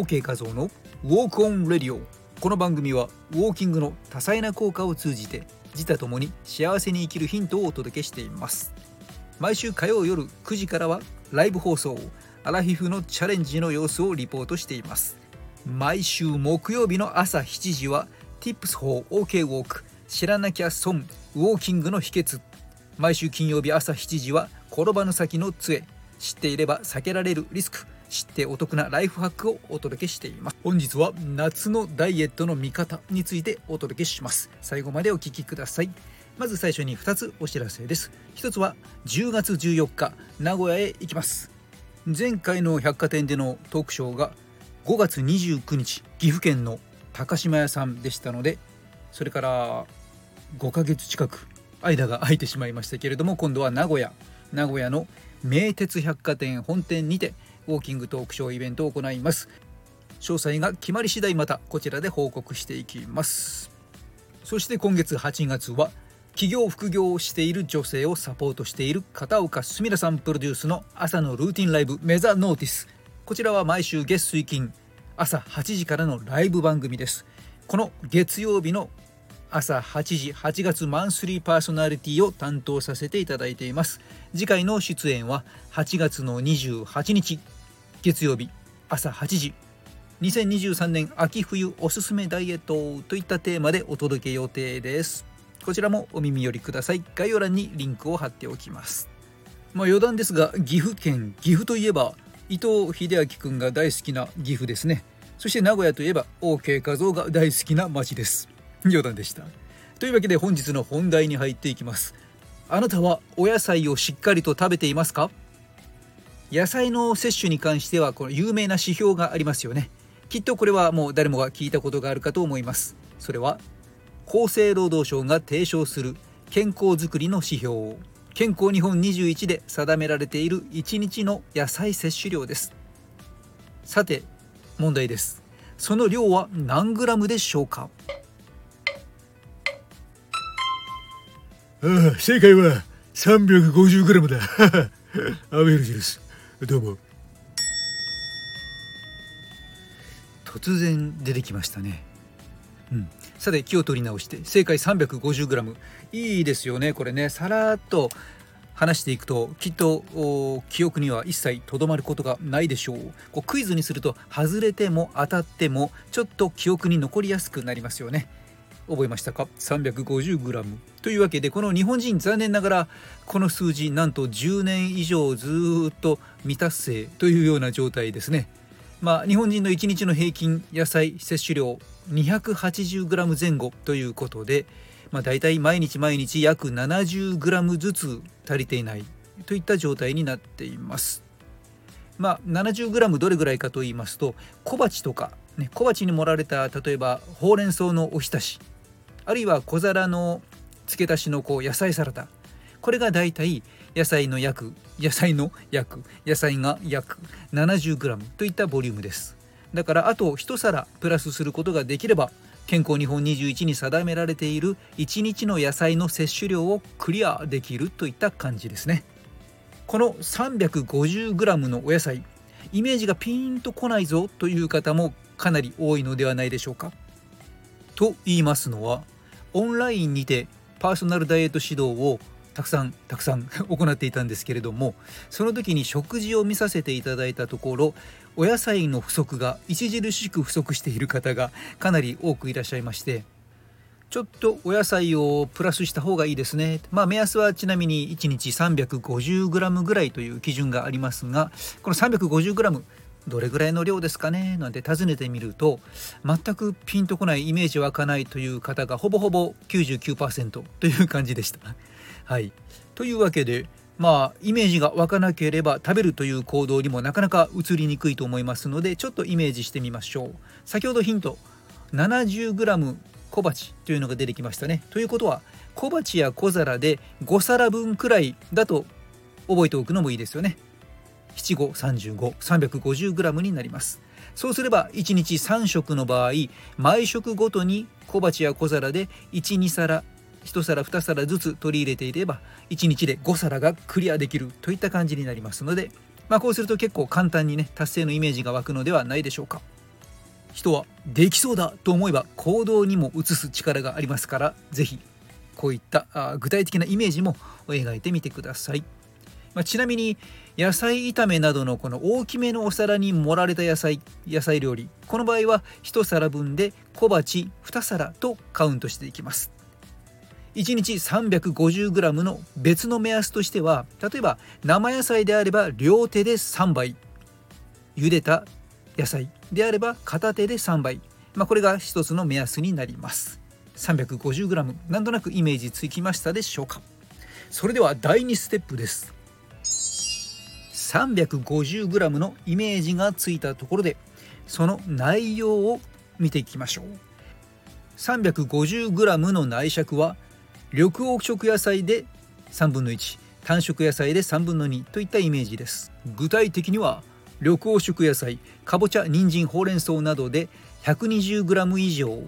OK 画像のウォークオンレディオ。この番組はウォーキングの多彩な効果を通じて自他ともに幸せに生きるヒントをお届けしています。毎週火曜夜9時からはライブ放送アラフィフのチャレンジの様子をリポートしています。毎週木曜日の朝7時は Tips for OK Walk 知らなきゃ損ウォーキングの秘訣。毎週金曜日朝7時は転ばぬ先の杖。知っていれば避けられるリスク。知ってお得なライフハックをお届けしています。本日は夏のダイエットの見方についてお届けします。最後までお聞きください。まず最初に2つお知らせです。一つは10月14日名古屋へ行きます。前回の百貨店でのトークショーが5月29日岐阜県の高島屋さんでしたのでそれから5ヶ月近く間が空いてしまいましたけれども今度は名古屋。名古屋の名鉄百貨店本店にてウォーキングトークショーイベントを行います。詳細が決まり次第またこちらで報告していきます。そして今月8月は起業副業をしている女性をサポートしている片岡すみらさんプロデュースの朝のルーティンライブメザノーティス。こちらは毎週月水金朝8時からのライブ番組です。この月曜日の朝8時8月マンスリーパーソナリティを担当させていただいています。次回の出演は8月の28日月曜日朝8時。2023年秋冬おすすめダイエットといったテーマでお届け予定です。こちらもお耳寄りください。概要欄にリンクを貼っておきます。まあ余談ですが岐阜県岐阜といえば伊藤英明くんが大好きな岐阜ですね。そして名古屋といえば OK 画像が大好きな街です。冗談でした。というわけで本日の本題に入っていきます。あなたはお野菜をしっかりと食べていますか？野菜の摂取に関してはこの有名な指標がありますよね。きっとこれはもう誰もが聞いたことがあるかと思います。それは厚生労働省が提唱する健康づくりの指標。健康日本21で定められている1日の野菜摂取量です。さて問題です。その量は何グラムでしょうか？ああ正解は 350g だ。アベルジです。どうも突然出てきましたね。うん。さて気を取り直して正解 350g いいですよねこれね。さらっと話していくときっと記憶には一切とどまることがないでしょう。こうクイズにすると外れても当たってもちょっと記憶に残りやすくなりますよね。覚えましたか？350g というわけでこの日本人残念ながらこの数字なんと10年以上ずっと未達成というような状態ですね。まあ日本人の1日の平均野菜摂取量 280g 前後ということでまあ大体毎日毎日約 70g ずつ足りていないといった状態になっています。まあ 70g どれぐらいかと言いますと小鉢とかね小鉢に盛られた例えばほうれん草のおひたしあるいは小皿の付け足しのこう野菜サラダ。これがだいたい野菜の約野菜の約野菜が約 70g といったボリュームです。だからあと1皿プラスすることができれば健康日本21に定められている1日の野菜の摂取量をクリアできるといった感じですね。この 350g のお野菜イメージがピーンとこないぞという方もかなり多いのではないでしょうか。と言いますのはオンラインにてパーソナルダイエット指導をたくさんたくさん行っていたんですけれどもその時に食事を見させていただいたところお野菜の不足が著しく不足している方がかなり多くいらっしゃいましてちょっとお野菜をプラスした方がいいですね。まあ目安はちなみに1日 350g ぐらいという基準がありますがこの 350g どれぐらいの量ですかね？なんて尋ねてみると全くピンとこないイメージ湧かないという方がほぼほぼ99%という感じでした。はい、というわけでまあイメージが湧かなければ食べるという行動にもなかなか移りにくいと思いますのでちょっとイメージしてみましょう。先ほどヒント 70g 小鉢というのが出てきましたね。ということは小鉢や小皿で5皿分くらいだと覚えておくのもいいですよね。7535,350g になりますそうすれば1日3食の場合毎食ごとに小鉢や小皿で12皿1皿2皿ずつ取り入れていれば1日で5皿がクリアできるといった感じになりますので、まあ、こうすると結構簡単にね達成のイメージが湧くのではないでしょうか人はできそうだと思えば行動にも移す力がありますから是非こういった具体的なイメージも描いてみてください。まあ、ちなみに野菜炒めなどのこの大きめのお皿に盛られた野菜野菜料理。この場合は1皿分で小鉢2皿とカウントしていきます。1日 350g の別の目安としては例えば生野菜であれば両手で3杯。茹でた野菜であれば片手で3杯、まあ、これが一つの目安になります。350g なんとなくイメージつきましたでしょうか。それでは第2ステップです。350g のイメージがついたところでその内容を見ていきましょう。350g の内尺は緑黄色野菜で3分の1単色野菜で3分の2といったイメージです。具体的には緑黄色野菜かぼちゃ人参ほうれん草などで 120g 以上。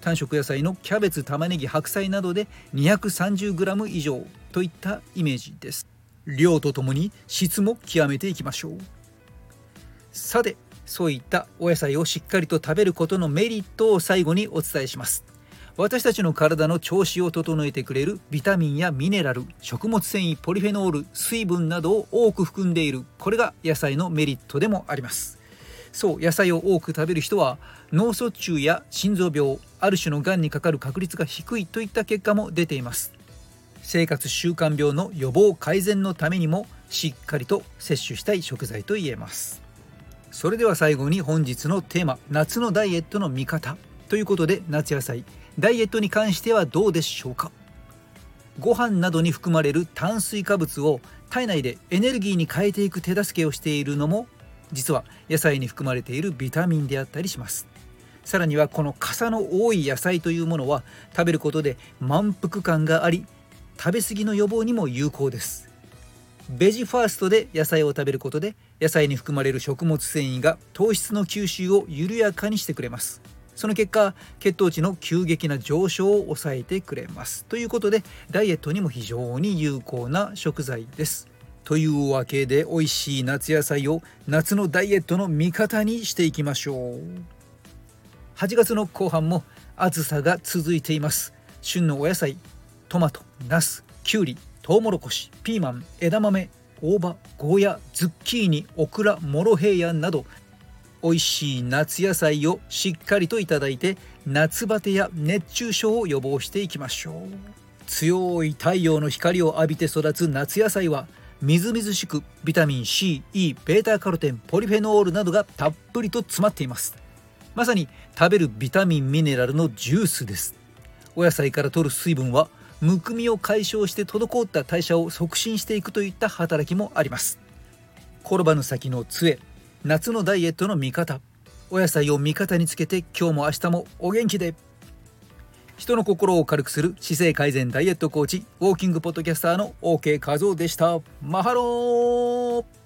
単色野菜のキャベツ玉ねぎ白菜などで 230g 以上といったイメージです。量とともに質も極めていきましょう。さてそういったお野菜をしっかりと食べることのメリットを最後にお伝えします。私たちの体の調子を整えてくれるビタミンやミネラル食物繊維ポリフェノール水分などを多く含んでいる。これが野菜のメリットでもあります。そう野菜を多く食べる人は脳卒中や心臓病ある種のがんにかかる確率が低いといった結果も出ています。生活習慣病の予防改善のためにもしっかりと摂取したい食材と言えます。それでは最後に本日のテーマ夏のダイエットの見方ということで夏野菜ダイエットに関してはどうでしょうか？ご飯などに含まれる炭水化物を体内でエネルギーに変えていく手助けをしているのも実は野菜に含まれているビタミンであったりします。さらにはこの傘の多い野菜というものは食べることで満腹感があり食べ過ぎの予防にも有効です。ベジファーストで野菜を食べることで野菜に含まれる食物繊維が糖質の吸収を緩やかにしてくれます。その結果血糖値の急激な上昇を抑えてくれます。ということでダイエットにも非常に有効な食材です。というわけで美味しい夏野菜を夏のダイエットの味方にしていきましょう。8月の後半も暑さが続いています。旬のお野菜トマトナスキュウリトウモロコシピーマン枝豆大葉ゴーヤズッキーニオクラモロヘイヤなど美味しい夏野菜をしっかりといただいて夏バテや熱中症を予防していきましょう。強い太陽の光を浴びて育つ夏野菜はみずみずしくビタミン C、E、ベータカロテン、ポリフェノールなどがたっぷりと詰まっています。まさに食べるビタミンミネラルのジュースです。お野菜から摂る水分はむくみを解消して滞った代謝を促進していくといった働きもあります。転ばぬ先の杖夏のダイエットの味方。お野菜を味方につけて今日も明日もお元気で。人の心を軽くする姿勢改善ダイエットコーチウォーキングポッドキャスターの OK 画像でした。マハロー。